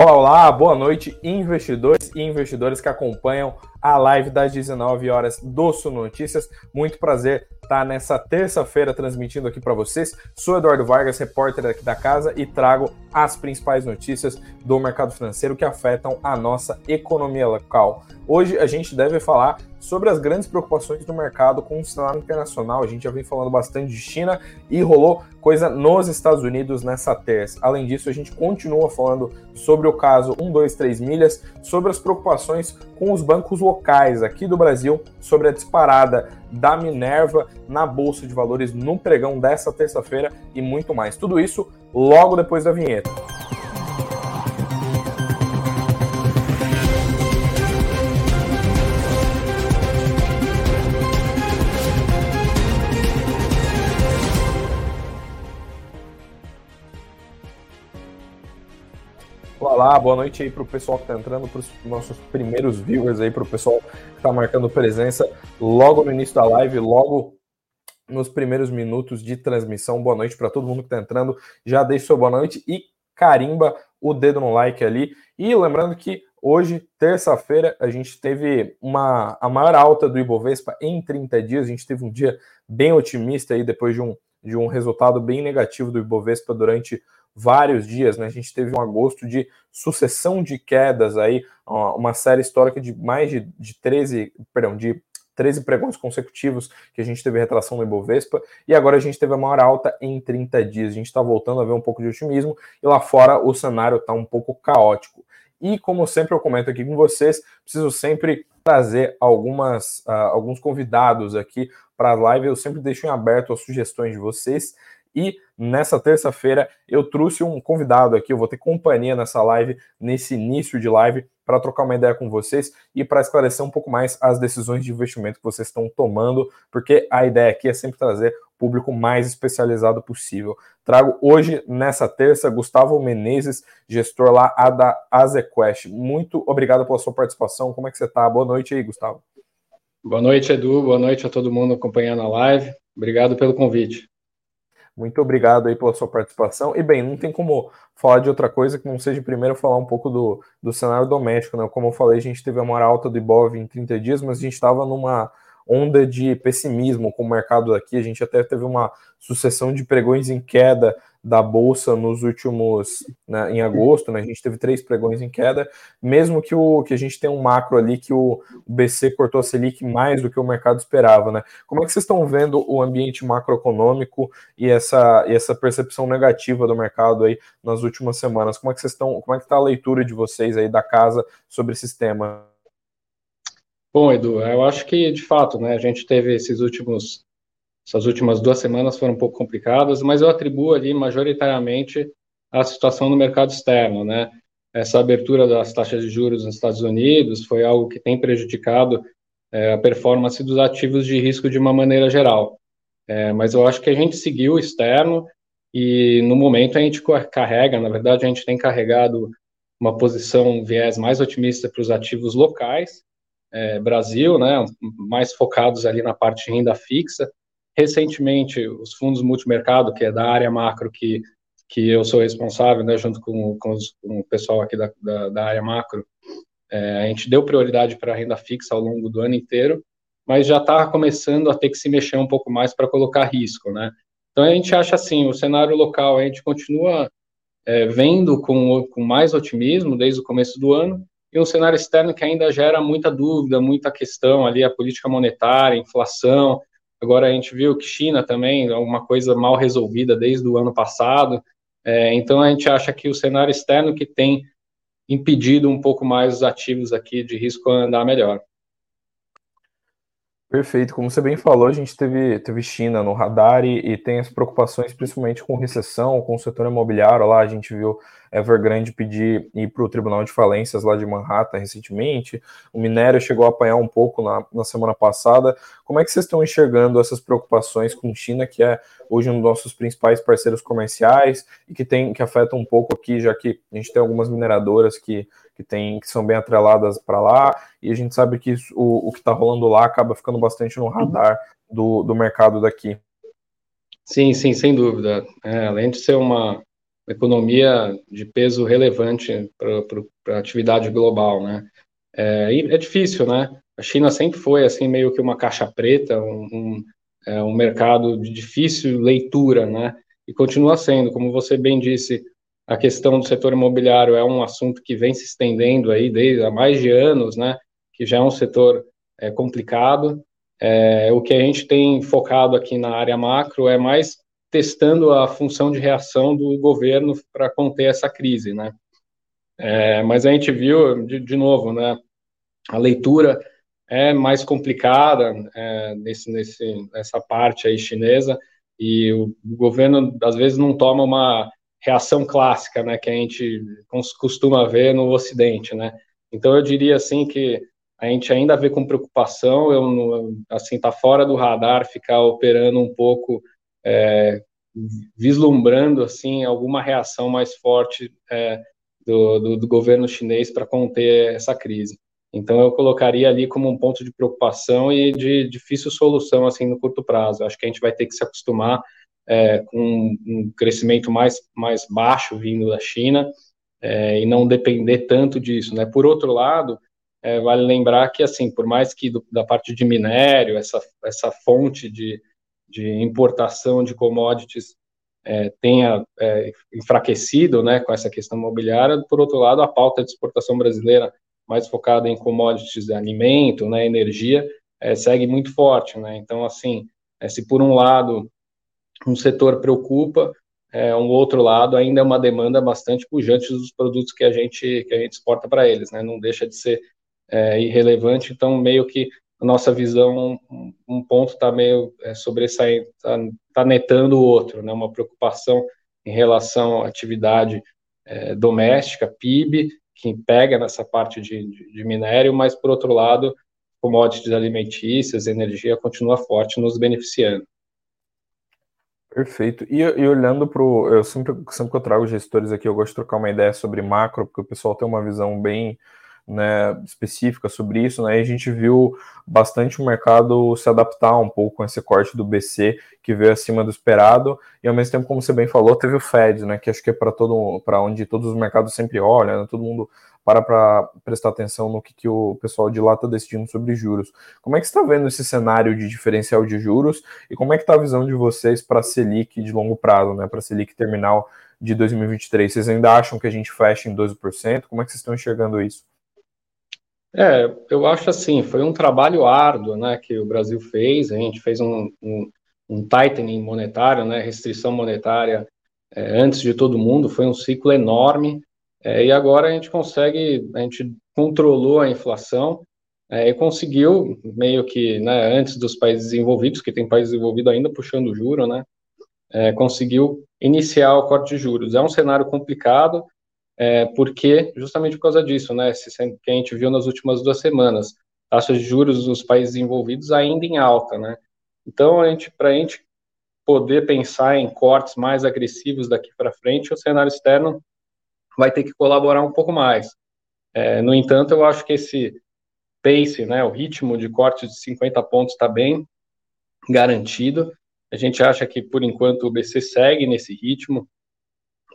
Olá, boa noite, investidores e investidores que acompanham a live das 19 horas do Sul Notícias. Muito prazer estar nessa terça-feira transmitindo aqui para vocês. Sou Eduardo Vargas, repórter aqui da casa e trago as principais notícias do mercado financeiro que afetam a nossa economia local. Hoje a gente deve falar sobre as grandes preocupações do mercado com o cenário internacional. A gente já vem falando bastante de China e rolou coisa nos Estados Unidos nessa terça. Além disso, a gente continua falando sobre o caso 123 milhas, sobre as preocupações com os bancos locais aqui do Brasil, sobre a disparada da Minerva na Bolsa de Valores no pregão dessa terça-feira e muito mais. Tudo isso logo depois da vinheta. Olá, boa noite aí para o pessoal que está entrando, para os nossos primeiros viewers aí, para o pessoal que está marcando presença logo no início da live, logo nos primeiros minutos de transmissão. Boa noite para todo mundo que está entrando. Já deixe sua boa noite e carimba o dedo no like ali. E lembrando que hoje, terça-feira, a gente teve uma, a maior alta do Ibovespa em 30 dias. A gente teve um dia bem otimista aí depois de um, de um resultado bem negativo do Ibovespa durante vários dias, né? A gente teve um agosto de sucessão de quedas aí, uma série histórica de mais de, de 13, perdão, de 13 pregões consecutivos que a gente teve retração no Ibovespa, e agora a gente teve a maior alta em 30 dias. A gente está voltando a ver um pouco de otimismo, e lá fora o cenário está um pouco caótico. E como sempre eu comento aqui com vocês, preciso sempre trazer algumas, uh, alguns convidados aqui para a live. Eu sempre deixo em aberto as sugestões de vocês. E nessa terça-feira eu trouxe um convidado aqui, eu vou ter companhia nessa live, nesse início de live, para trocar uma ideia com vocês e para esclarecer um pouco mais as decisões de investimento que vocês estão tomando, porque a ideia aqui é sempre trazer o público mais especializado possível. Trago hoje, nessa terça, Gustavo Menezes, gestor lá da Azequest. Muito obrigado pela sua participação. Como é que você está? Boa noite aí, Gustavo. Boa noite, Edu. Boa noite a todo mundo acompanhando a live. Obrigado pelo convite. Muito obrigado aí pela sua participação. E bem, não tem como falar de outra coisa que não seja primeiro falar um pouco do, do cenário doméstico, né? Como eu falei, a gente teve a maior alta do Ibov em 30 dias, mas a gente estava numa onda de pessimismo com o mercado aqui. A gente até teve uma sucessão de pregões em queda da bolsa nos últimos né, em agosto, né? A gente teve três pregões em queda, mesmo que o que a gente tem um macro ali que o, o BC cortou a Selic mais do que o mercado esperava, né? Como é que vocês estão vendo o ambiente macroeconômico e essa e essa percepção negativa do mercado aí nas últimas semanas? Como é que vocês estão? Como é que está a leitura de vocês aí da casa sobre esse tema? Bom, Edu, eu acho que de fato, né, a gente teve esses últimos essas últimas duas semanas foram um pouco complicadas, mas eu atribuo ali majoritariamente a situação no mercado externo, né? Essa abertura das taxas de juros nos Estados Unidos foi algo que tem prejudicado é, a performance dos ativos de risco de uma maneira geral. É, mas eu acho que a gente seguiu o externo e no momento a gente carrega, na verdade, a gente tem carregado uma posição, um viés mais otimista para os ativos locais, é, Brasil, né, mais focados ali na parte de renda fixa, recentemente, os fundos multimercado, que é da área macro, que, que eu sou responsável, né, junto com, com, os, com o pessoal aqui da, da, da área macro, é, a gente deu prioridade para a renda fixa ao longo do ano inteiro, mas já está começando a ter que se mexer um pouco mais para colocar risco, né? Então a gente acha assim, o cenário local a gente continua é, vendo com, com mais otimismo desde o começo do ano, e um cenário externo que ainda gera muita dúvida, muita questão ali, a política monetária, inflação, Agora a gente viu que China também é uma coisa mal resolvida desde o ano passado. É, então a gente acha que o cenário externo que tem impedido um pouco mais os ativos aqui de risco andar melhor. Perfeito, como você bem falou, a gente teve, teve China no radar e, e tem as preocupações principalmente com recessão, com o setor imobiliário. Lá a gente viu Evergrande pedir ir para o Tribunal de Falências lá de Manhattan recentemente. O minério chegou a apanhar um pouco na, na semana passada. Como é que vocês estão enxergando essas preocupações com China, que é hoje um dos nossos principais parceiros comerciais e que tem que afeta um pouco aqui, já que a gente tem algumas mineradoras que, que, tem, que são bem atreladas para lá, e a gente sabe que isso, o, o que está rolando lá acaba ficando bastante no radar do, do mercado daqui. Sim, sim, sem dúvida. É, além de ser uma, economia de peso relevante para a atividade global, né? É, é, difícil, né? A China sempre foi assim meio que uma caixa preta, um, um, é, um mercado de difícil leitura, né? E continua sendo, como você bem disse, a questão do setor imobiliário é um assunto que vem se estendendo aí desde há mais de anos, né? Que já é um setor é, complicado. É, o que a gente tem focado aqui na área macro é mais testando a função de reação do governo para conter essa crise, né? É, mas a gente viu, de, de, novo, né? A leitura é mais complicada é, nesse, nesse, nessa parte aí chinesa e o, o governo às vezes não toma uma reação clássica, né? Que a gente costuma ver no Ocidente, né? Então eu diria assim que a gente ainda vê com preocupação, eu assim tá fora do radar ficar operando um pouco é, vislumbrando assim alguma reação mais forte é, do, do, do, governo chinês para conter essa crise. Então eu colocaria ali como um ponto de preocupação e de difícil solução assim no curto prazo. Acho que a gente vai ter que se acostumar é, com um crescimento mais mais baixo vindo da China é, e não depender tanto disso, né? Por outro lado, é, vale lembrar que assim, por mais que do, da parte de minério essa essa fonte de de importação de commodities é, tenha é, enfraquecido né, com essa questão imobiliária, por outro lado, a pauta de exportação brasileira, mais focada em commodities de alimento, né, energia, é, segue muito forte. Né? Então, assim, é, se por um lado um setor preocupa, é, um outro lado ainda é uma demanda bastante pujante dos produtos que a gente, que a gente exporta para eles, né? não deixa de ser é, irrelevante, então meio que a nossa visão, um, ponto está meio é, sobressaindo, está tá netando o outro, né? Uma preocupação em relação à atividade é, doméstica, PIB, que pega nessa parte de, de, de, minério, mas, por outro lado, commodities alimentícias, energia continua forte, nos beneficiando. Perfeito. E, e olhando para o. Eu sempre, sempre que eu trago gestores aqui, eu gosto de trocar uma ideia sobre macro, porque o pessoal tem uma visão bem né, específica sobre isso, né, e a gente viu bastante o mercado se adaptar um pouco com esse corte do BC que veio acima do esperado, e ao mesmo tempo, como você bem falou, teve o Fed, né, que acho que é para todo para onde todos os mercados sempre olham, né, todo mundo para para prestar atenção no que, que o pessoal de lá está decidindo sobre juros. Como é que está vendo esse cenário de diferencial de juros e como é que está a visão de vocês para a Selic de longo prazo, né, para a Selic terminal de 2023? Vocês ainda acham que a gente fecha em 12%? Como é que vocês estão enxergando isso? É, eu acho assim, foi um trabalho árduo, né, que o Brasil fez, a gente fez um, um, um tightening monetário, né, restrição monetária é, antes de todo mundo, foi um ciclo enorme, é, e agora a gente consegue, a gente controlou a inflação é, e conseguiu, meio que, né, antes dos países desenvolvidos, que tem países desenvolvidos ainda puxando o juro, né, é, conseguiu iniciar o corte de juros. É um cenário complicado, é, porque justamente por causa disso, né, que a gente viu nas últimas duas semanas, taxas de juros dos países envolvidos ainda em alta, né? Então, a gente, para a gente poder pensar em cortes mais agressivos daqui para frente, o cenário externo vai ter que colaborar um pouco mais. É, no entanto, eu acho que esse pace, né, o ritmo de corte de 50 pontos está bem garantido. A gente acha que, por enquanto, o BC segue nesse ritmo,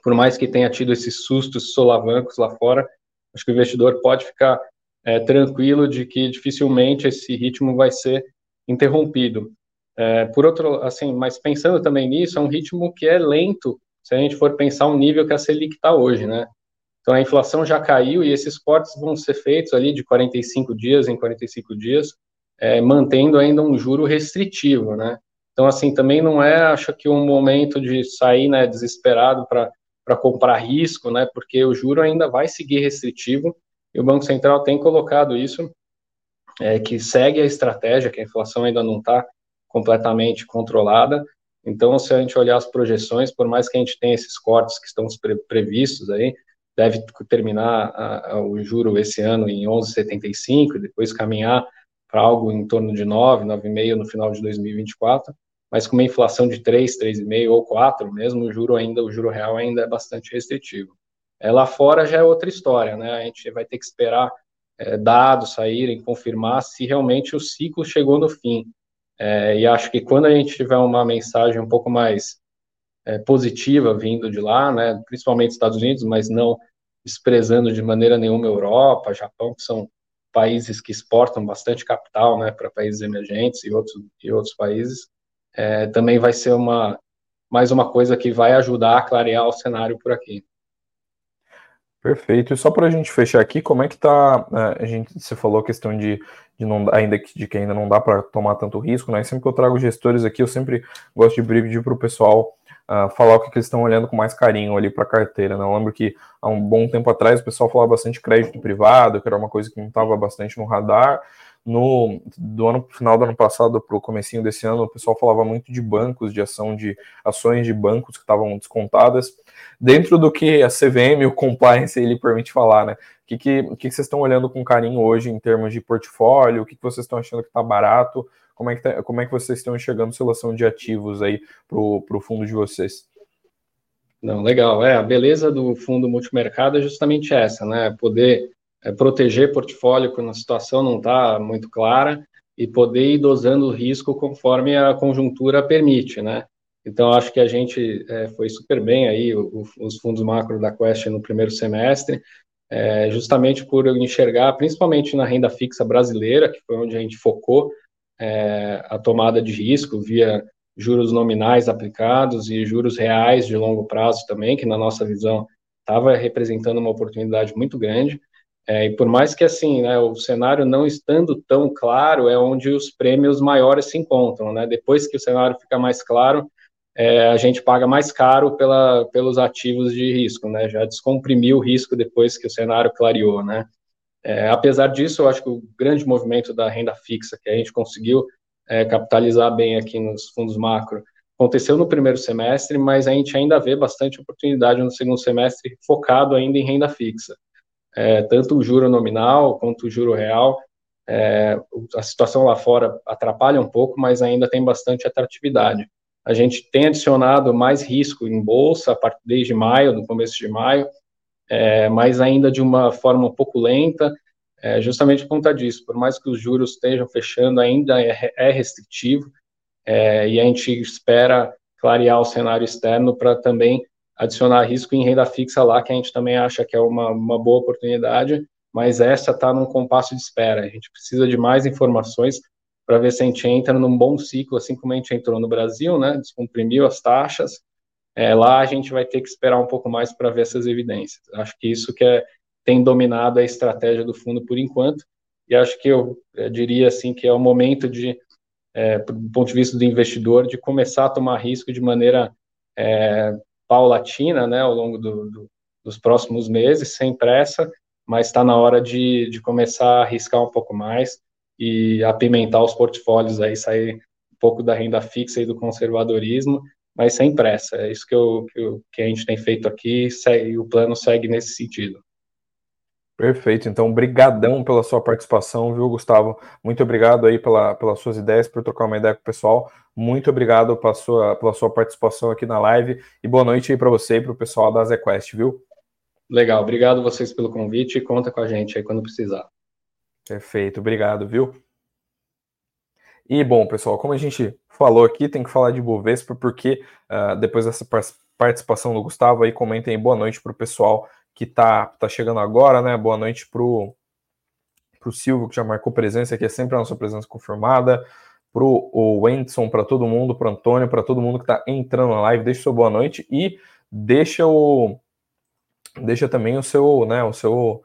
por mais que tenha tido esses sustos solavancos lá fora, acho que o investidor pode ficar é, tranquilo de que dificilmente esse ritmo vai ser interrompido. É, por outro, assim, mas pensando também nisso, é um ritmo que é lento se a gente for pensar o nível que a Selic está hoje, né? Então a inflação já caiu e esses cortes vão ser feitos ali de 45 dias em 45 dias, é, mantendo ainda um juro restritivo, né? Então assim também não é, acho que um momento de sair, né, desesperado para para comprar risco, né, porque o juro ainda vai seguir restritivo e o Banco Central tem colocado isso, é, que segue a estratégia, que a inflação ainda não está completamente controlada. Então, se a gente olhar as projeções, por mais que a gente tenha esses cortes que estão pre previstos aí, deve terminar a, a, o juro esse ano em 11,75 e depois caminhar para algo em torno de 9, 9,5 no final de 2024 mas com uma inflação de 3, 3,5 ou 4, mesmo o juro ainda, o juro real ainda é bastante restritivo. É, lá fora já é outra história, né? A gente vai ter que esperar é, dados saírem, confirmar se realmente o ciclo chegou no fim. É, e acho que quando a gente tiver uma mensagem um pouco mais é, positiva vindo de lá, né, principalmente Estados Unidos, mas não desprezando de maneira nenhuma Europa, Japão, que são países que exportam bastante capital né, para países emergentes e outros, e outros países, é, também vai ser uma, mais uma coisa que vai ajudar a clarear o cenário por aqui. Perfeito. E só para a gente fechar aqui, como é que tá? É, a gente, você falou a questão de, de não ainda que, de que ainda não dá para tomar tanto risco, né? Sempre que eu trago gestores aqui, eu sempre gosto de pedir para o pessoal uh, falar o que, que eles estão olhando com mais carinho ali para a carteira. Né? Eu lembro que há um bom tempo atrás o pessoal falava bastante crédito privado, que era uma coisa que não estava bastante no radar. No do ano final do ano passado para o comecinho desse ano, o pessoal falava muito de bancos, de ação de ações de bancos que estavam descontadas dentro do que a CVM o compliance ele permite falar, né? O que, que, que, vocês estão olhando com carinho hoje em termos de portfólio? O que, que vocês estão achando que está barato? Como é que, tá, como é que vocês estão enxergando seleção de ativos aí para o fundo de vocês? Não, legal. É, a beleza do fundo multimercado é justamente essa, né? Poder é, proteger portfólio quando a situação não está muito clara e poder ir dosando o risco conforme a conjuntura permite, né? Então, acho que a gente é, foi super bem aí, o, os fundos macro da Quest no primeiro semestre, é, justamente por enxergar, principalmente na renda fixa brasileira, que foi onde a gente focou, é, a tomada de risco via juros nominais aplicados e juros reais de longo prazo também, que na nossa visão estava representando uma oportunidade muito grande. É, e por mais que assim, né, o cenário não estando tão claro, é onde os prêmios maiores se encontram. Né? Depois que o cenário fica mais claro, é, a gente paga mais caro pela, pelos ativos de risco, né? Já descomprimiu o risco depois que o cenário clareou, né? É, apesar disso, eu acho que o grande movimento da renda fixa que a gente conseguiu é, capitalizar bem aqui nos fundos macro aconteceu no primeiro semestre, mas a gente ainda vê bastante oportunidade no segundo semestre focado ainda em renda fixa. É, tanto o juro nominal quanto o juro real. É, a situação lá fora atrapalha um pouco, mas ainda tem bastante atratividade. A gente tem adicionado mais risco em bolsa a partir desde maio, no começo de maio, é, mas ainda de uma forma um pouco lenta, é, justamente por conta disso. Por mais que os juros estejam fechando, ainda é, é restritivo, é, e a gente espera clarear o cenário externo para também adicionar risco em renda fixa lá, que a gente também acha que é uma, uma boa oportunidade, mas essa está num compasso de espera. A gente precisa de mais informações para ver se a gente entra num bom ciclo, assim como a gente entrou no Brasil, né? Descomprimiu as taxas. É, lá a gente vai ter que esperar um pouco mais para ver essas evidências. Acho que isso que é, tem dominado a estratégia do fundo por enquanto. E acho que eu, eu diria assim que é o momento de, é, do ponto de vista do investidor, de começar a tomar risco de maneira é, paulatina, né, ao longo do, do, dos próximos meses, sem pressa, mas está na hora de, de começar a arriscar um pouco mais e apimentar os portfólios aí, sair um pouco da renda fixa e do conservadorismo, mas sem pressa. É isso que, eu, que, eu, que a gente tem feito aqui e o plano segue nesse sentido. Perfeito, então brigadão pela sua participação, viu, Gustavo? Muito obrigado aí pela, pelas suas ideias, por trocar uma ideia com o pessoal. Muito obrigado pela sua, pela sua participação aqui na live e boa noite aí para você e para o pessoal da ZQuest, viu? Legal, obrigado vocês pelo convite e conta com a gente aí quando precisar. Perfeito, obrigado, viu? E bom, pessoal, como a gente falou aqui, tem que falar de Bovespa, porque uh, depois dessa participação do Gustavo aí, comentem boa noite para o pessoal que tá, tá chegando agora, né? Boa noite pro, pro Silvio, que já marcou presença, que é sempre a nossa presença confirmada, pro o Wendson, para todo mundo, pro Antônio, para todo mundo que está entrando na live, deixa sua boa noite e deixa o deixa também o seu, né, o seu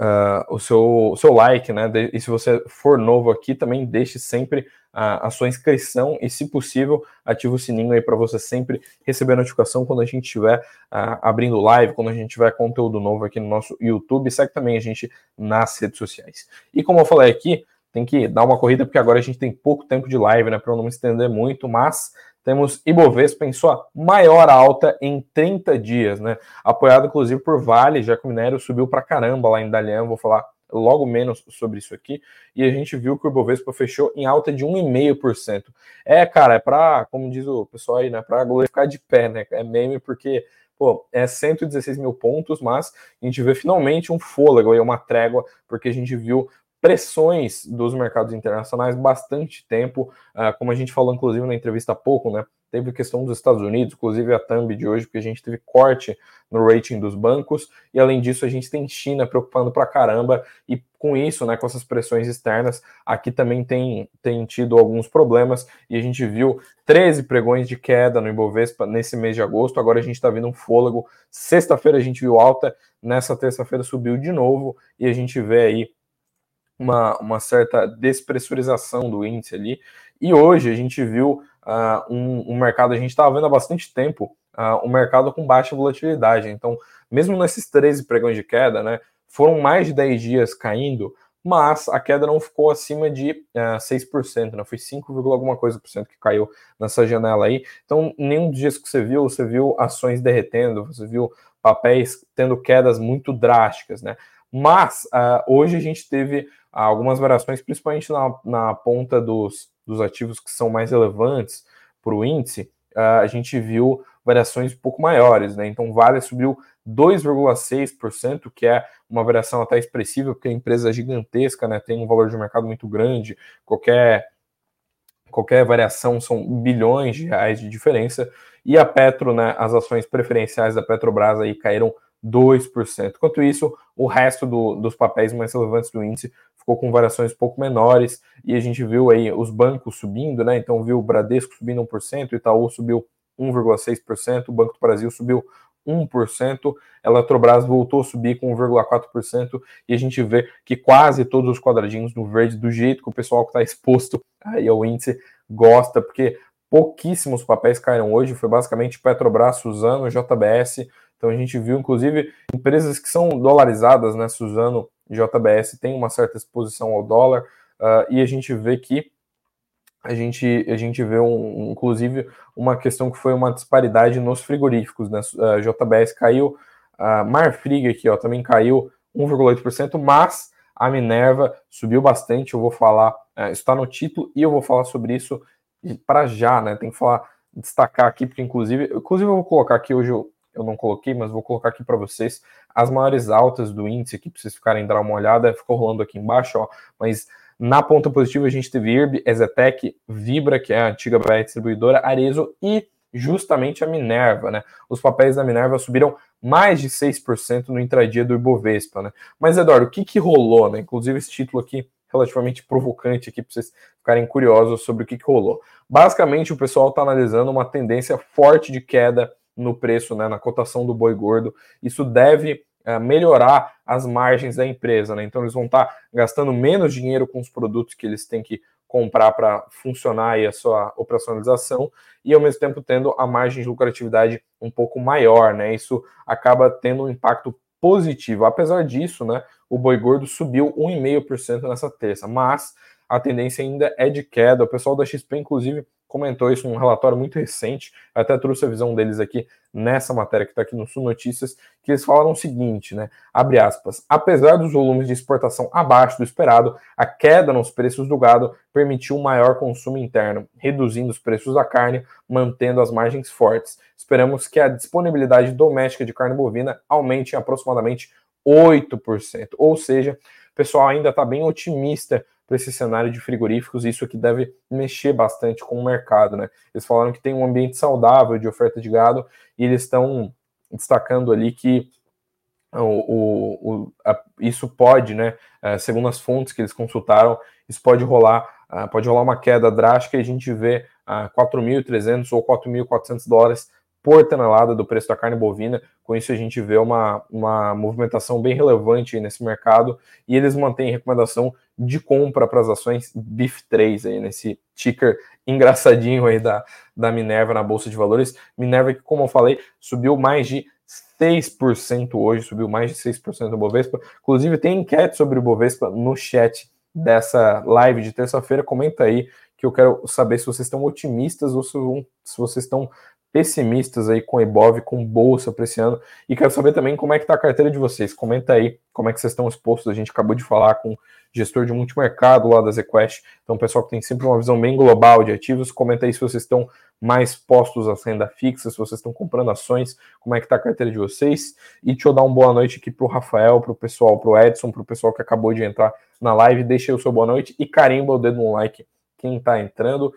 uh, o, seu, o seu like, né? E se você for novo aqui, também deixe sempre a, a sua inscrição e, se possível, ative o sininho aí para você sempre receber notificação quando a gente estiver uh, abrindo live, quando a gente tiver conteúdo novo aqui no nosso YouTube. Segue também a gente nas redes sociais. E como eu falei aqui, tem que dar uma corrida, porque agora a gente tem pouco tempo de live, né? Para não me estender muito, mas temos Ibovespa em sua maior alta em 30 dias, né? Apoiado inclusive por Vale, já que o minério subiu para caramba lá em Dalian, vou falar logo menos sobre isso aqui. E a gente viu que o Ibovespa fechou em alta de 1,5%. É, cara, é para, como diz o pessoal aí, né? Para ficar de pé, né? É meme porque pô, é 116 mil pontos, mas a gente vê finalmente um fôlego aí, uma trégua, porque a gente viu pressões dos mercados internacionais bastante tempo, uh, como a gente falou inclusive na entrevista há pouco, né? Teve questão dos Estados Unidos, inclusive a thumb de hoje, porque a gente teve corte no rating dos bancos, e além disso a gente tem China preocupando pra caramba, e com isso, né, com essas pressões externas, aqui também tem, tem tido alguns problemas, e a gente viu 13 pregões de queda no Ibovespa nesse mês de agosto, agora a gente está vendo um fôlego, sexta-feira a gente viu alta, nessa terça-feira subiu de novo, e a gente vê aí uma, uma certa despressurização do índice ali. E hoje a gente viu uh, um, um, mercado, a gente estava vendo há bastante tempo, uh, um mercado com baixa volatilidade. Então, mesmo nesses 13 pregões de queda, né, foram mais de 10 dias caindo, mas a queda não ficou acima de uh, 6%, né? foi 5, alguma coisa por cento que caiu nessa janela aí. Então, nenhum dos dias que você viu, você viu ações derretendo, você viu papéis tendo quedas muito drásticas, né? Mas uh, hoje a gente teve algumas variações, principalmente na, na ponta dos, dos ativos que são mais relevantes para o índice, uh, a gente viu variações um pouco maiores, né? Então, Vale subiu 2,6%, que é uma variação até expressiva, porque a empresa é gigantesca, né? Tem um valor de mercado muito grande, qualquer qualquer variação são bilhões de reais de diferença. E a Petro, né, as ações preferenciais da Petrobras aí caíram 2%. Enquanto isso, o resto do, dos papéis mais relevantes do índice ficou com variações pouco menores, e a gente viu aí os bancos subindo, né? Então viu o Bradesco subindo 1%, o Itaú subiu 1,6%, o Banco do Brasil subiu 1%, a Eletrobras voltou a subir com 1,4%, e a gente vê que quase todos os quadradinhos no verde, do jeito que o pessoal que está exposto aí ao índice gosta, porque pouquíssimos papéis caíram hoje, foi basicamente Petrobras, Suzano, JBS, então a gente viu, inclusive, empresas que são dolarizadas, né? Suzano JBS tem uma certa exposição ao dólar, uh, e a gente vê que a gente, a gente vê, um, inclusive, uma questão que foi uma disparidade nos frigoríficos, né? Uh, JBS caiu, uh, Marfrig aqui, ó, também caiu 1,8%, mas a Minerva subiu bastante, eu vou falar, está no título, e eu vou falar sobre isso para já, né? Tem que falar, destacar aqui, porque inclusive, inclusive eu vou colocar aqui hoje, eu, não coloquei, mas vou colocar aqui para vocês as maiores altas do índice aqui, para vocês ficarem dar uma olhada, ficou rolando aqui embaixo, ó, mas na ponta positiva a gente teve IRB, Ezetec, Vibra, que é a antiga BR distribuidora, Arezo e justamente a Minerva, né? Os papéis da Minerva subiram mais de 6% no intradia do Ibovespa, né? Mas, Eduardo, o que que rolou, né? Inclusive esse título aqui relativamente provocante aqui para vocês ficarem curiosos sobre o que, que rolou. Basicamente, o pessoal está analisando uma tendência forte de queda no preço, né, na cotação do boi gordo. Isso deve é, melhorar as margens da empresa, né? Então eles vão estar tá gastando menos dinheiro com os produtos que eles têm que comprar para funcionar aí a sua operacionalização e ao mesmo tempo tendo a margem de lucratividade um pouco maior, né? Isso acaba tendo um impacto positivo. Apesar disso, né, o boi gordo subiu 1,5% nessa terça, mas a tendência ainda é de queda. O pessoal da XP, inclusive, comentou isso num relatório muito recente, até trouxe a visão deles aqui nessa matéria que está aqui no Sul Notícias, que eles falaram o seguinte, né? Abre aspas. Apesar dos volumes de exportação abaixo do esperado, a queda nos preços do gado permitiu um maior consumo interno, reduzindo os preços da carne, mantendo as margens fortes. Esperamos que a disponibilidade doméstica de carne bovina aumente em aproximadamente 8%. Ou seja, o pessoal ainda está bem otimista para esse cenário de frigoríficos, isso aqui deve mexer bastante com o mercado, né? Eles falaram que tem um ambiente saudável de oferta de gado e eles estão destacando ali que o, o, o a, isso pode, né, é, segundo as fontes que eles consultaram, isso pode rolar, uh, pode rolar uma queda drástica e a gente vê uh, 4.300 ou 4.400 dólares por tonelada do preço da carne bovina. Com isso, a gente vê uma, uma movimentação bem relevante nesse mercado e eles mantêm recomendação de compra para as ações BIF3 aí, nesse ticker engraçadinho aí da, da Minerva na Bolsa de Valores. Minerva que, como eu falei, subiu mais de 6% hoje, subiu mais de 6% do Bovespa. Inclusive, tem enquete sobre o Bovespa no chat dessa live de terça-feira. Comenta aí que eu quero saber se vocês estão otimistas ou se, se vocês estão pessimistas aí com Ebov, com bolsa para esse ano. E quero saber também como é que está a carteira de vocês. Comenta aí como é que vocês estão expostos. A gente acabou de falar com gestor de multimercado lá da ZQuest. Então, pessoal que tem sempre uma visão bem global de ativos, comenta aí se vocês estão mais postos à renda fixa, se vocês estão comprando ações, como é que está a carteira de vocês. E deixa eu dar uma boa noite aqui para o Rafael, para o pessoal, para o Edson, para o pessoal que acabou de entrar na live, deixe o seu boa noite e carimba o dedo no like quem está entrando.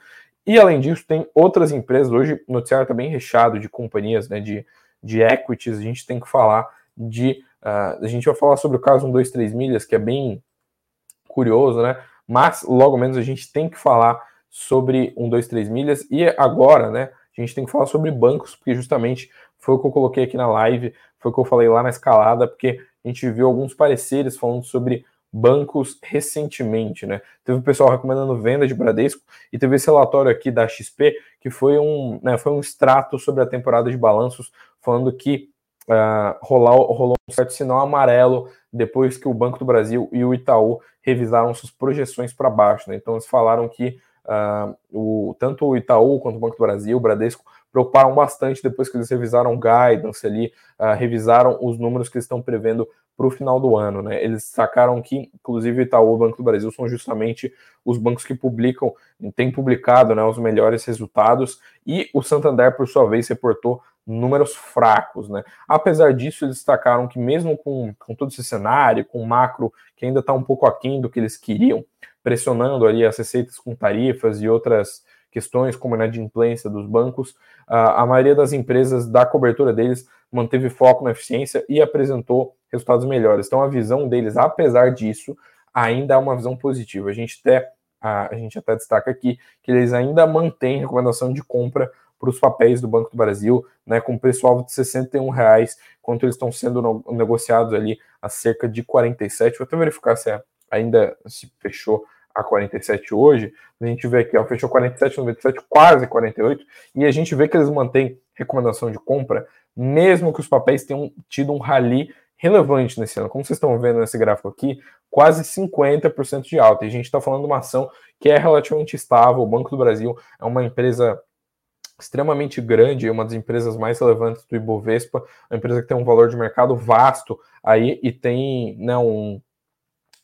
E além disso, tem outras empresas. Hoje o noticiário está bem recheado de companhias, né, de, de equities. A gente tem que falar de. Uh, a gente vai falar sobre o caso 123 milhas, que é bem curioso, né? Mas logo menos a gente tem que falar sobre 123 milhas. E agora, né? A gente tem que falar sobre bancos, porque justamente foi o que eu coloquei aqui na live, foi o que eu falei lá na escalada, porque a gente viu alguns pareceres falando sobre bancos recentemente, né? Teve o pessoal recomendando venda de Bradesco e teve esse relatório aqui da XP que foi um, né, foi um extrato sobre a temporada de balanços falando que uh, rolou, rolou um certo sinal amarelo depois que o Banco do Brasil e o Itaú revisaram suas projeções para baixo, né? Então eles falaram que uh, o, tanto o Itaú quanto o Banco do Brasil, o Bradesco preocuparam bastante depois que eles revisaram o guidance ali, uh, revisaram os números que eles estão prevendo para o final do ano. Né? Eles sacaram que, inclusive, o Itaú e o Banco do Brasil são justamente os bancos que publicam, têm publicado né, os melhores resultados, e o Santander, por sua vez, reportou números fracos. Né? Apesar disso, eles destacaram que, mesmo com, com todo esse cenário, com o macro que ainda está um pouco aquém do que eles queriam, pressionando ali as receitas com tarifas e outras questões como a inadimplência dos bancos, a maioria das empresas da cobertura deles manteve foco na eficiência e apresentou resultados melhores. Então a visão deles, apesar disso, ainda é uma visão positiva. A gente até, a, gente até destaca aqui que eles ainda mantêm recomendação de compra para os papéis do Banco do Brasil, né, com preço-alvo de 61 reais, enquanto eles estão sendo negociados ali a cerca de 47. Vou até verificar se é, ainda se fechou a 47 hoje, a gente vê que ela fechou 47,97, quase 48, e a gente vê que eles mantêm recomendação de compra, mesmo que os papéis tenham tido um rally relevante nesse ano. Como vocês estão vendo nesse gráfico aqui, quase 50% de alta. E a gente está falando de uma ação que é relativamente estável. O Banco do Brasil é uma empresa extremamente grande, uma das empresas mais relevantes do Ibovespa, uma empresa que tem um valor de mercado vasto aí e tem né, um,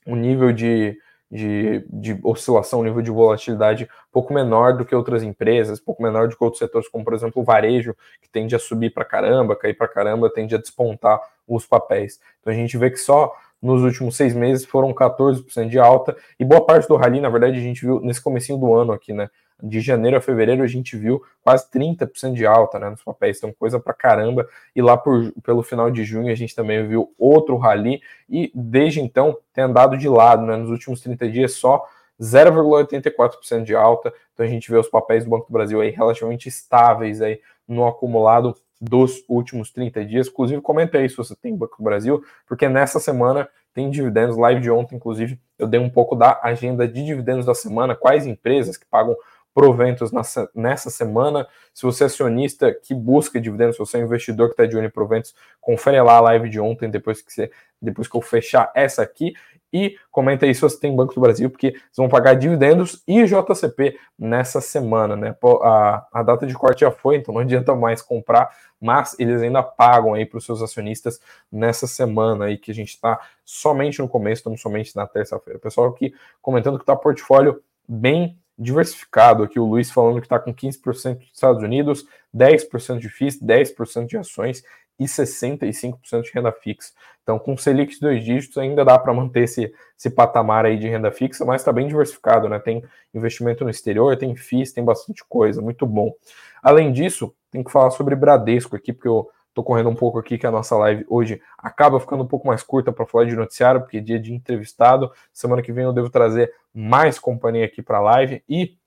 um nível de, de, de oscilação, nível de volatilidade um pouco menor do que outras empresas, um pouco menor do que outros setores, como por exemplo o varejo, que tende a subir para caramba, cair para caramba, tende a despontar os papéis. Então a gente vê que só nos últimos seis meses foram 14% de alta, e boa parte do rally, na verdade, a gente viu nesse comecinho do ano aqui, né? De janeiro a fevereiro a gente viu quase 30% de alta né, nos papéis, então coisa pra caramba. E lá por, pelo final de junho a gente também viu outro rally e desde então tem andado de lado, né, nos últimos 30 dias só 0,84% de alta. Então a gente vê os papéis do Banco do Brasil aí relativamente estáveis aí no acumulado dos últimos 30 dias. Inclusive, comenta aí se você tem Banco do Brasil, porque nessa semana tem dividendos. Live de ontem, inclusive, eu dei um pouco da agenda de dividendos da semana, quais empresas que pagam proventos nessa, semana. Se você é acionista que busca dividendos, se você é investidor que está de olho em proventos, confere lá a live de ontem, depois que, você, depois que eu fechar essa aqui. E comenta aí se você tem Banco do Brasil, porque eles vão pagar dividendos e JCP nessa semana, né? A, a data de corte já foi, então não adianta mais comprar, mas eles ainda pagam aí para os seus acionistas nessa semana aí que a gente está somente no começo, estamos somente na terça-feira. Pessoal aqui comentando que está portfólio bem diversificado. Aqui o Luiz falando que está com 15% dos Estados Unidos, 10% de FIIs, 10% de ações e 65% de renda fixa. Então, com Selic de dois dígitos, ainda dá para manter esse, esse patamar aí de renda fixa, mas está bem diversificado, né? Tem investimento no exterior, tem FIIs, tem bastante coisa, muito bom. Além disso, tem que falar sobre Bradesco aqui, porque eu Tô correndo um pouco aqui que a nossa live hoje acaba ficando um pouco mais curta para falar de noticiário, porque é dia de entrevistado. Semana que vem eu devo trazer mais companhia aqui para a live. E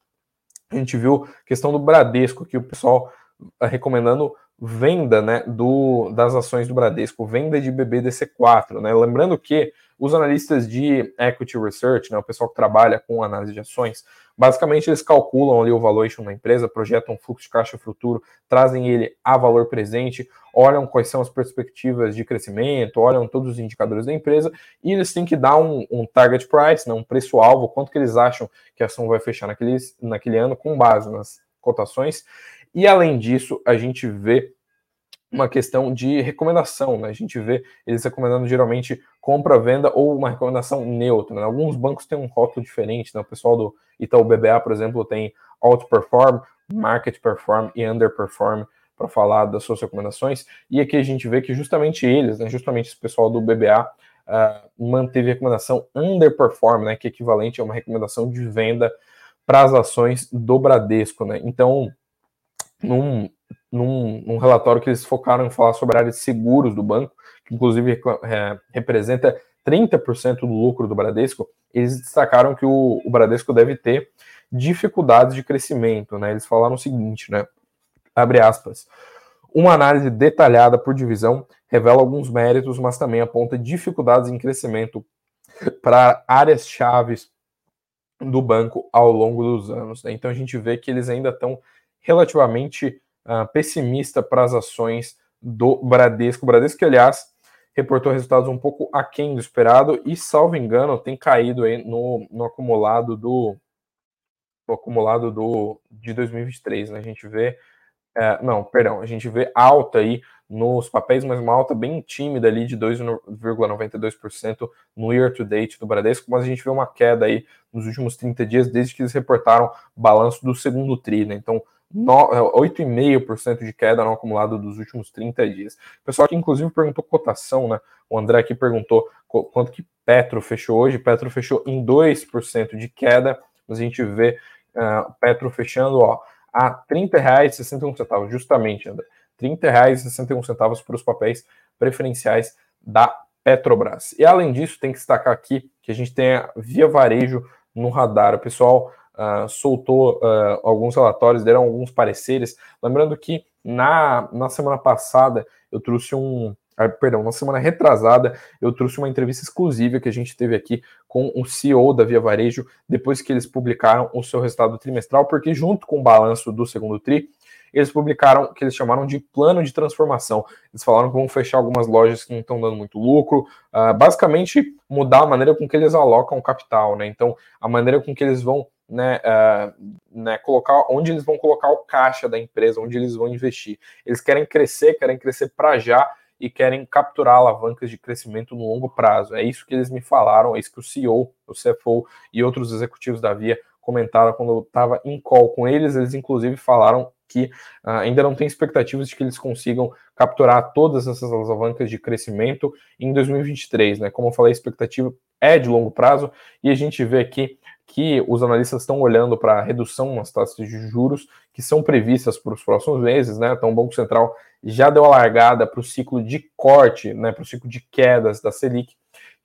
a gente viu a questão do Bradesco, que o pessoal eh, recomendando venda né, do, das ações do Bradesco, venda de BBDC4. Né? Lembrando que os analistas de equity research, né, o pessoal que trabalha com análise de ações, basicamente eles calculam ali o valuation da empresa, projetam fluxo de caixa futuro, trazem ele a valor presente, olham quais são as perspectivas de crescimento, olham todos os indicadores da empresa e eles têm que dar um, um target price, né, um preço-alvo, quanto que eles acham que a ação vai fechar naquele, naquele ano com base nas cotações. E além disso, a gente vê uma questão de recomendação, né? A gente vê eles recomendando geralmente compra, venda ou uma recomendação neutra. Né? Alguns bancos têm um rótulo diferente, né? O pessoal do Itaú BBA, por exemplo, tem outperform, market perform e underperform para falar das suas recomendações. E aqui a gente vê que justamente eles, né? justamente esse pessoal do BBA, uh, manteve a recomendação underperform, né, que é equivalente a uma recomendação de venda para as ações do Bradesco. Né? Então, num, num, num, relatório que eles focaram em falar sobre a área de seguros do banco, que inclusive é, representa 30% do lucro do Bradesco, eles destacaram que o, o Bradesco deve ter dificuldades de crescimento. Né? Eles falaram o seguinte, né? abre aspas, uma análise detalhada por divisão revela alguns méritos, mas também aponta dificuldades em crescimento para áreas chaves do banco ao longo dos anos. Né? Então a gente vê que eles ainda estão relativamente uh, pessimista para as ações do Bradesco. O Bradesco, que aliás reportou resultados um pouco aquém do esperado e, salvo engano, tem caído aí no, no acumulado do no acumulado do de 2023. Né? A gente vê é, não, perdão, a gente vê alta aí nos papéis, mas uma alta bem tímida ali de 2,92% no year to date do Bradesco, mas a gente vê uma queda aí nos últimos 30 dias desde que eles reportaram balanço do segundo tri, né? Então, 8,5% é, de queda no acumulado dos últimos 30 dias. O pessoal que inclusive perguntou cotação, né? O André aqui perguntou quanto que Petro fechou hoje. Petro fechou em 2% de queda, mas a gente vê uh, Petro fechando, ó, a R$ 30,61, justamente, André. R$ 30,61 para os papéis preferenciais da Petrobras. E além disso, tem que destacar aqui que a gente tem a Via Varejo no radar. O pessoal uh, soltou uh, alguns relatórios, deram alguns pareceres. Lembrando que na, na semana passada eu trouxe um, ah, perdão, na semana retrasada, eu trouxe uma entrevista exclusiva que a gente teve aqui com o CEO da Via Varejo, depois que eles publicaram o seu resultado trimestral, porque junto com o balanço do segundo TRI, eles publicaram o que eles chamaram de plano de transformação. Eles falaram que vão fechar algumas lojas que não estão dando muito lucro, uh, basicamente mudar a maneira com que eles alocam capital, né? Então, a maneira com que eles vão né, uh, né, colocar onde eles vão colocar o caixa da empresa, onde eles vão investir. Eles querem crescer, querem crescer para já e querem capturar alavancas de crescimento no longo prazo. É isso que eles me falaram, é isso que o CEO, o CFO e outros executivos da Via comentaram quando eu estava em call com eles. Eles, inclusive, falaram que uh, ainda não tem expectativas de que eles consigam capturar todas essas alavancas de crescimento em 2023. Né? Como eu falei, a expectativa é de longo prazo e a gente vê aqui que os analistas estão olhando para a redução nas taxas de juros que são previstas para os próximos meses, né? Então o Banco Central já deu a largada para o ciclo de corte, né, para o ciclo de quedas da Selic,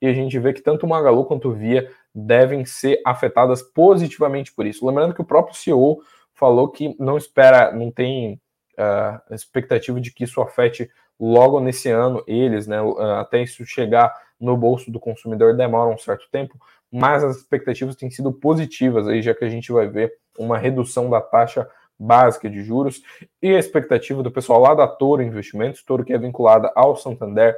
e a gente vê que tanto o Magalu quanto o Via devem ser afetadas positivamente por isso. Lembrando que o próprio CEO falou que não espera, não tem uh, expectativa de que isso afete logo nesse ano eles, né, uh, até isso chegar no bolso do consumidor demora um certo tempo, mas as expectativas têm sido positivas aí, já que a gente vai ver uma redução da taxa básica de juros e a expectativa do pessoal lá da Toro Investimentos, Toro que é vinculada ao Santander,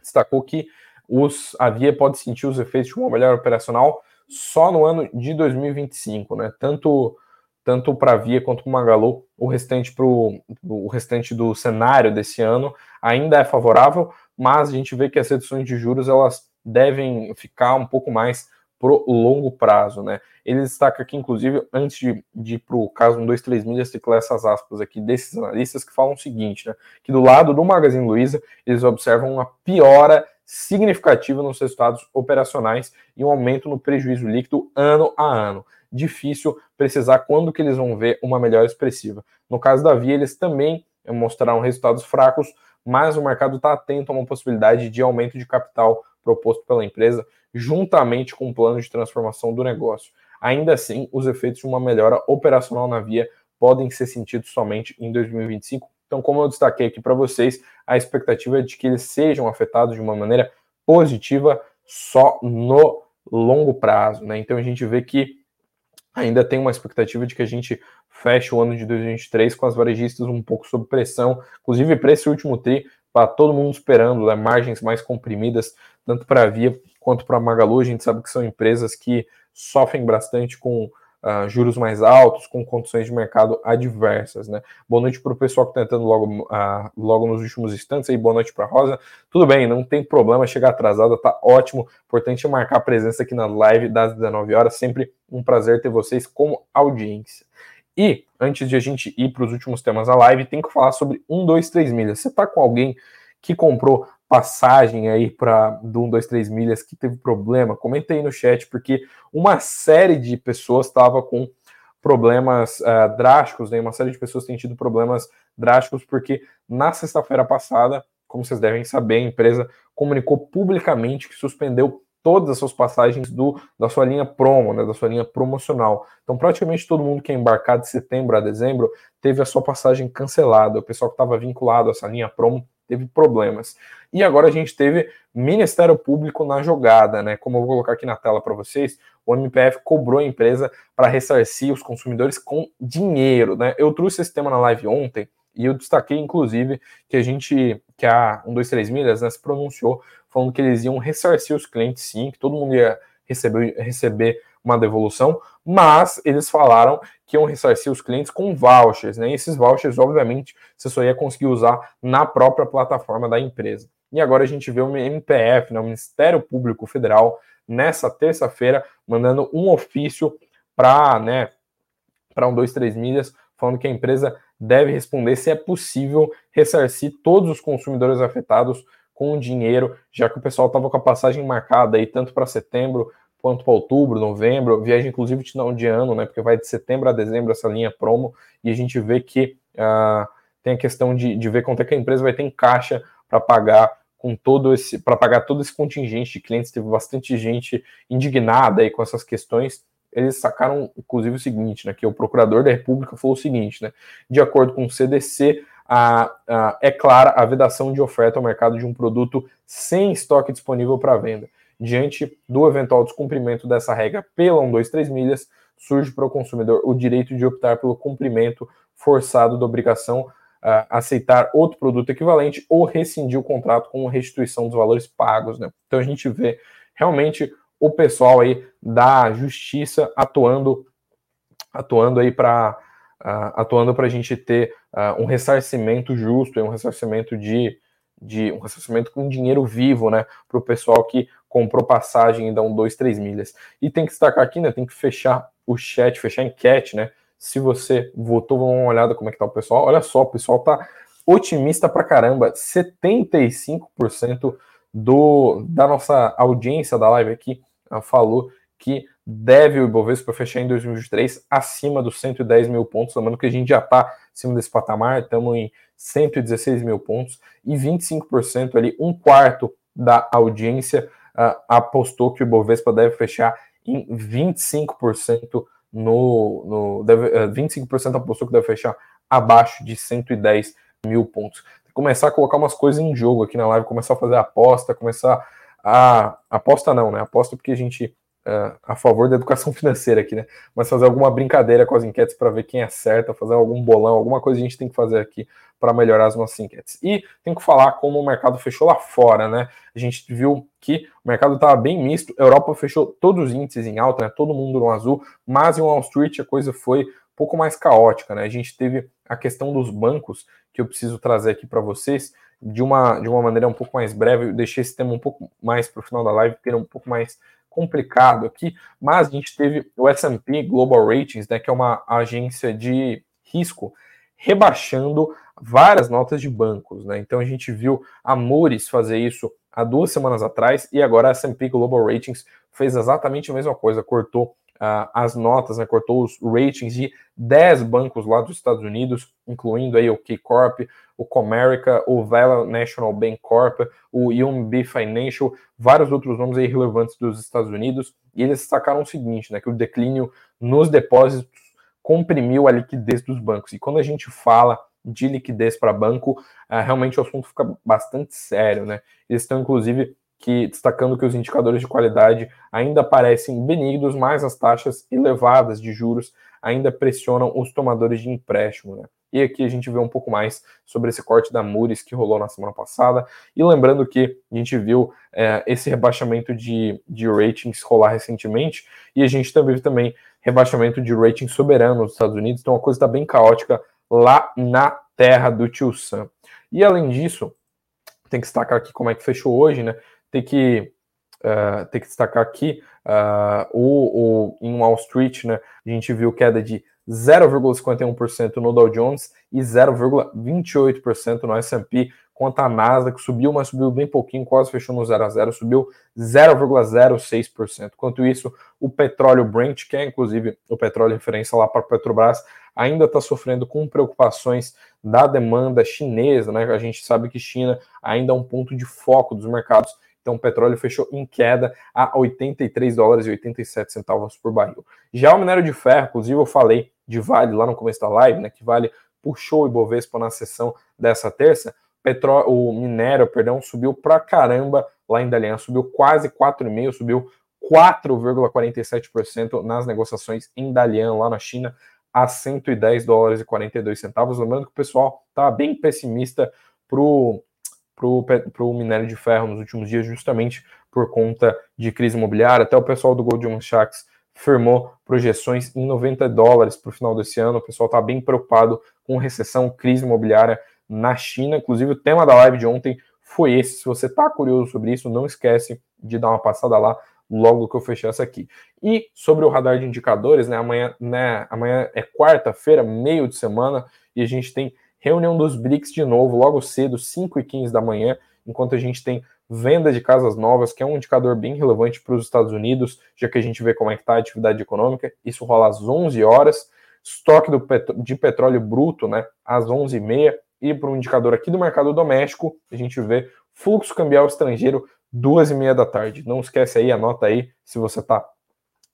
destacou que os, a Via pode sentir os efeitos de uma melhor operacional só no ano de 2025, né? Tanto tanto para a Via quanto para o Magalu, o restante pro, o restante do cenário desse ano ainda é favorável, mas a gente vê que as reduções de juros elas devem ficar um pouco mais pro longo prazo, né? Ele destaca aqui, inclusive, antes de, de ir para o caso 1, 2, 3 milhas, tem essas aspas aqui desses analistas que falam o seguinte, né? Que do lado do Magazine Luiza, eles observam uma piora significativa nos resultados operacionais e um aumento no prejuízo líquido ano a ano. Difícil precisar quando que eles vão ver uma melhora expressiva. No caso da Via, eles também mostraram resultados fracos, mas o mercado está atento a uma possibilidade de aumento de capital proposto pela empresa, juntamente com o plano de transformação do negócio. Ainda assim, os efeitos de uma melhora operacional na via podem ser sentidos somente em 2025. Então, como eu destaquei aqui para vocês, a expectativa é de que eles sejam afetados de uma maneira positiva só no longo prazo. Né? Então, a gente vê que ainda tem uma expectativa de que a gente feche o ano de 2023 com as varejistas um pouco sob pressão, inclusive para esse último TRI, para todo mundo esperando né, margens mais comprimidas, tanto para a Via quanto para a Magalu. A gente sabe que são empresas que sofrem bastante com uh, juros mais altos, com condições de mercado adversas. Né? Boa noite para o pessoal que está entrando logo, uh, logo nos últimos instantes. Aí, boa noite para Rosa. Tudo bem, não tem problema chegar atrasada, tá ótimo. Importante é marcar a presença aqui na live das 19 horas. Sempre um prazer ter vocês como audiência. E antes de a gente ir para os últimos temas da live, tem que falar sobre 1, 2, 3 milhas. Você está com alguém que comprou passagem aí para do 1, 2, 3 milhas que teve problema? Comenta aí no chat, porque uma série de pessoas estava com problemas uh, drásticos, né? Uma série de pessoas tem tido problemas drásticos, porque na sexta-feira passada, como vocês devem saber, a empresa comunicou publicamente que suspendeu todas as suas passagens do, da sua linha promo, né, da sua linha promocional. Então, praticamente todo mundo que é embarcado de setembro a dezembro teve a sua passagem cancelada. O pessoal que estava vinculado a essa linha promo teve problemas. E agora a gente teve Ministério Público na jogada, né? Como eu vou colocar aqui na tela para vocês, o MPF cobrou a empresa para ressarcir os consumidores com dinheiro, né? Eu trouxe esse tema na live ontem e eu destaquei, inclusive, que a gente, que a 123 Milhas, né, se pronunciou falando que eles iam ressarcir os clientes, sim, que todo mundo ia receber, receber uma devolução, mas eles falaram que iam ressarcir os clientes com vouchers, né? E esses vouchers, obviamente, você só ia conseguir usar na própria plataforma da empresa. E agora a gente vê o MPF, né, o Ministério Público Federal, nessa terça-feira, mandando um ofício para né, para um, dois, três milhas, falando que a empresa deve responder se é possível ressarcir todos os consumidores afetados com dinheiro, já que o pessoal estava com a passagem marcada aí tanto para setembro quanto para outubro, novembro, viagem inclusive de não de ano, né? Porque vai de setembro a dezembro essa linha promo, e a gente vê que uh, tem a questão de, de ver quanto é que a empresa vai ter em caixa para pagar com todo esse para pagar todo esse contingente de clientes, teve bastante gente indignada aí com essas questões. Eles sacaram, inclusive, o seguinte, né? Que o procurador da República falou o seguinte, né? De acordo com o CDC, a, a, é clara a vedação de oferta ao mercado de um produto sem estoque disponível para venda. Diante do eventual descumprimento dessa regra pela 123 milhas, surge para o consumidor o direito de optar pelo cumprimento forçado da obrigação uh, aceitar outro produto equivalente ou rescindir o contrato com restituição dos valores pagos. Né? Então a gente vê realmente o pessoal aí da justiça atuando atuando aí para uh, atuando para a gente ter uh, um ressarcimento justo, um ressarcimento de, de um ressarcimento com dinheiro vivo, né, para o pessoal que comprou passagem e dá um, dois, três milhas. E tem que destacar aqui, né, tem que fechar o chat, fechar a enquete, né, se você votou, vamos dar uma olhada como é que tá o pessoal. Olha só, o pessoal tá otimista pra caramba. 75% do, da nossa audiência da live aqui uh, falou que deve o Ibovespa fechar em 2023 acima dos 110 mil pontos. Lembrando que a gente já está acima desse patamar, estamos em 116 mil pontos e 25% ali, um quarto da audiência uh, apostou que o Ibovespa deve fechar em 25% no, no deve, 25% apostou que deve fechar abaixo de 110 mil pontos. Começar a colocar umas coisas em jogo aqui na live, começar a fazer aposta, começar a. Aposta não, né? Aposta porque a gente uh, a favor da educação financeira aqui, né? Mas fazer alguma brincadeira com as enquetes para ver quem acerta, fazer algum bolão, alguma coisa a gente tem que fazer aqui para melhorar as nossas enquetes. E tem que falar como o mercado fechou lá fora, né? A gente viu que o mercado estava bem misto, Europa fechou todos os índices em alta, né? Todo mundo no azul, mas em Wall Street a coisa foi um pouco mais caótica, né? A gente teve a questão dos bancos que eu preciso trazer aqui para vocês de uma, de uma maneira um pouco mais breve. Eu deixei esse tema um pouco mais para o final da live, porque ele é um pouco mais complicado aqui, mas a gente teve o S&P Global Ratings, né, que é uma agência de risco, rebaixando várias notas de bancos, né? Então a gente viu a fazer isso há duas semanas atrás e agora a S&P Global Ratings fez exatamente a mesma coisa, cortou uh, as notas, né, cortou os ratings de 10 bancos lá dos Estados Unidos, incluindo aí o K-Corp, o Comerica, o Vela National Bank Corp, o UMB Financial, vários outros nomes aí relevantes dos Estados Unidos, e eles destacaram o seguinte, né, que o declínio nos depósitos comprimiu a liquidez dos bancos. E quando a gente fala de liquidez para banco, uh, realmente o assunto fica bastante sério, né? Eles estão, inclusive, que destacando que os indicadores de qualidade ainda parecem benignos, mas as taxas elevadas de juros ainda pressionam os tomadores de empréstimo. Né? E aqui a gente vê um pouco mais sobre esse corte da Moody's que rolou na semana passada. E lembrando que a gente viu é, esse rebaixamento de, de ratings rolar recentemente, e a gente também viu também rebaixamento de rating soberano nos Estados Unidos, então a coisa está bem caótica lá na terra do tio Sam. E além disso, tem que destacar aqui como é que fechou hoje, né? tem que, uh, tem que destacar aqui uh, o, o, em Wall Street, né, a gente viu queda de 0,51% no Dow Jones e 0,28% no S&P, quanto a Nasdaq subiu, mas subiu bem pouquinho, quase fechou no 0 a 0, subiu 0,06%. Enquanto isso, o petróleo Brent, que é inclusive o petróleo referência lá para a Petrobras, ainda está sofrendo com preocupações da demanda chinesa, né? A gente sabe que China ainda é um ponto de foco dos mercados então o petróleo fechou em queda a 83 dólares e 87 centavos por barril. Já o minério de ferro, inclusive eu falei de Vale lá no começo da live, né, que Vale puxou o Ibovespa na sessão dessa terça. Petróleo, o minério, perdão, subiu pra caramba lá em Dalian, subiu quase 4,5, subiu 4,47% nas negociações em Dalian lá na China a 110 dólares e 42 centavos. Lembrando que o pessoal estava bem pessimista pro para o minério de ferro nos últimos dias, justamente por conta de crise imobiliária. Até o pessoal do Goldman Sachs firmou projeções em 90 dólares para o final desse ano. O pessoal está bem preocupado com recessão, crise imobiliária na China. Inclusive, o tema da live de ontem foi esse. Se você está curioso sobre isso, não esquece de dar uma passada lá logo que eu fechar essa aqui. E sobre o radar de indicadores, né? Amanhã, né, amanhã é quarta-feira, meio de semana, e a gente tem reunião dos BRICS de novo, logo cedo, 5 e 15 da manhã, enquanto a gente tem venda de casas novas, que é um indicador bem relevante para os Estados Unidos, já que a gente vê como é que está a atividade econômica, isso rola às 11 horas, estoque do de petróleo bruto, né, às 11h30, e para um indicador aqui do mercado doméstico, a gente vê fluxo cambial estrangeiro, duas e meia da tarde. Não esquece aí, anota aí, se você está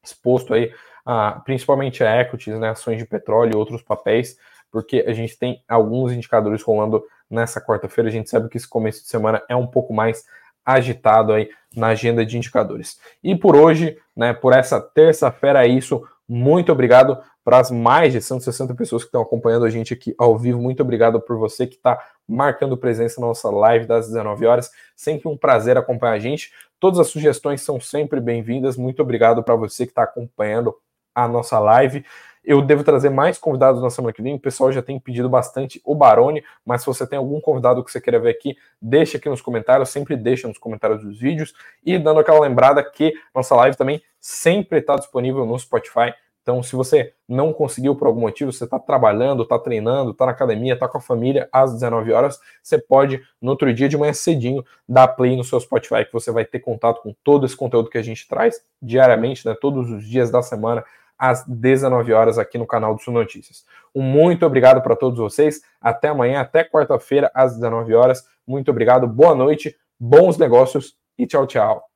exposto aí, a, principalmente a equities, né, ações de petróleo e outros papéis, porque a gente tem alguns indicadores rolando nessa quarta-feira. A gente sabe que esse começo de semana é um pouco mais agitado aí na agenda de indicadores. E por hoje, né, por essa terça-feira é isso. Muito obrigado para as mais de 160 pessoas que estão acompanhando a gente aqui ao vivo. Muito obrigado por você que está marcando presença na nossa live das 19 horas. Sempre um prazer acompanhar a gente. Todas as sugestões são sempre bem-vindas. Muito obrigado para você que está acompanhando a nossa live. Eu devo trazer mais convidados na semana que vem. O pessoal já tem pedido bastante o Barone, mas se você tem algum convidado que você queira ver aqui, deixa aqui nos comentários, sempre deixa nos comentários dos vídeos. E dando aquela lembrada que nossa live também sempre está disponível no Spotify. Então, se você não conseguiu por algum motivo, você está trabalhando, está treinando, está na academia, está com a família às 19 horas, você pode, no outro dia de manhã cedinho, dar play no seu Spotify, que você vai ter contato com todo esse conteúdo que a gente traz diariamente, né, todos os dias da semana, às 19 horas aqui no canal do Sul Notícias. Um muito obrigado para todos vocês. Até amanhã, até quarta-feira às 19 horas. Muito obrigado, boa noite, bons negócios e tchau, tchau.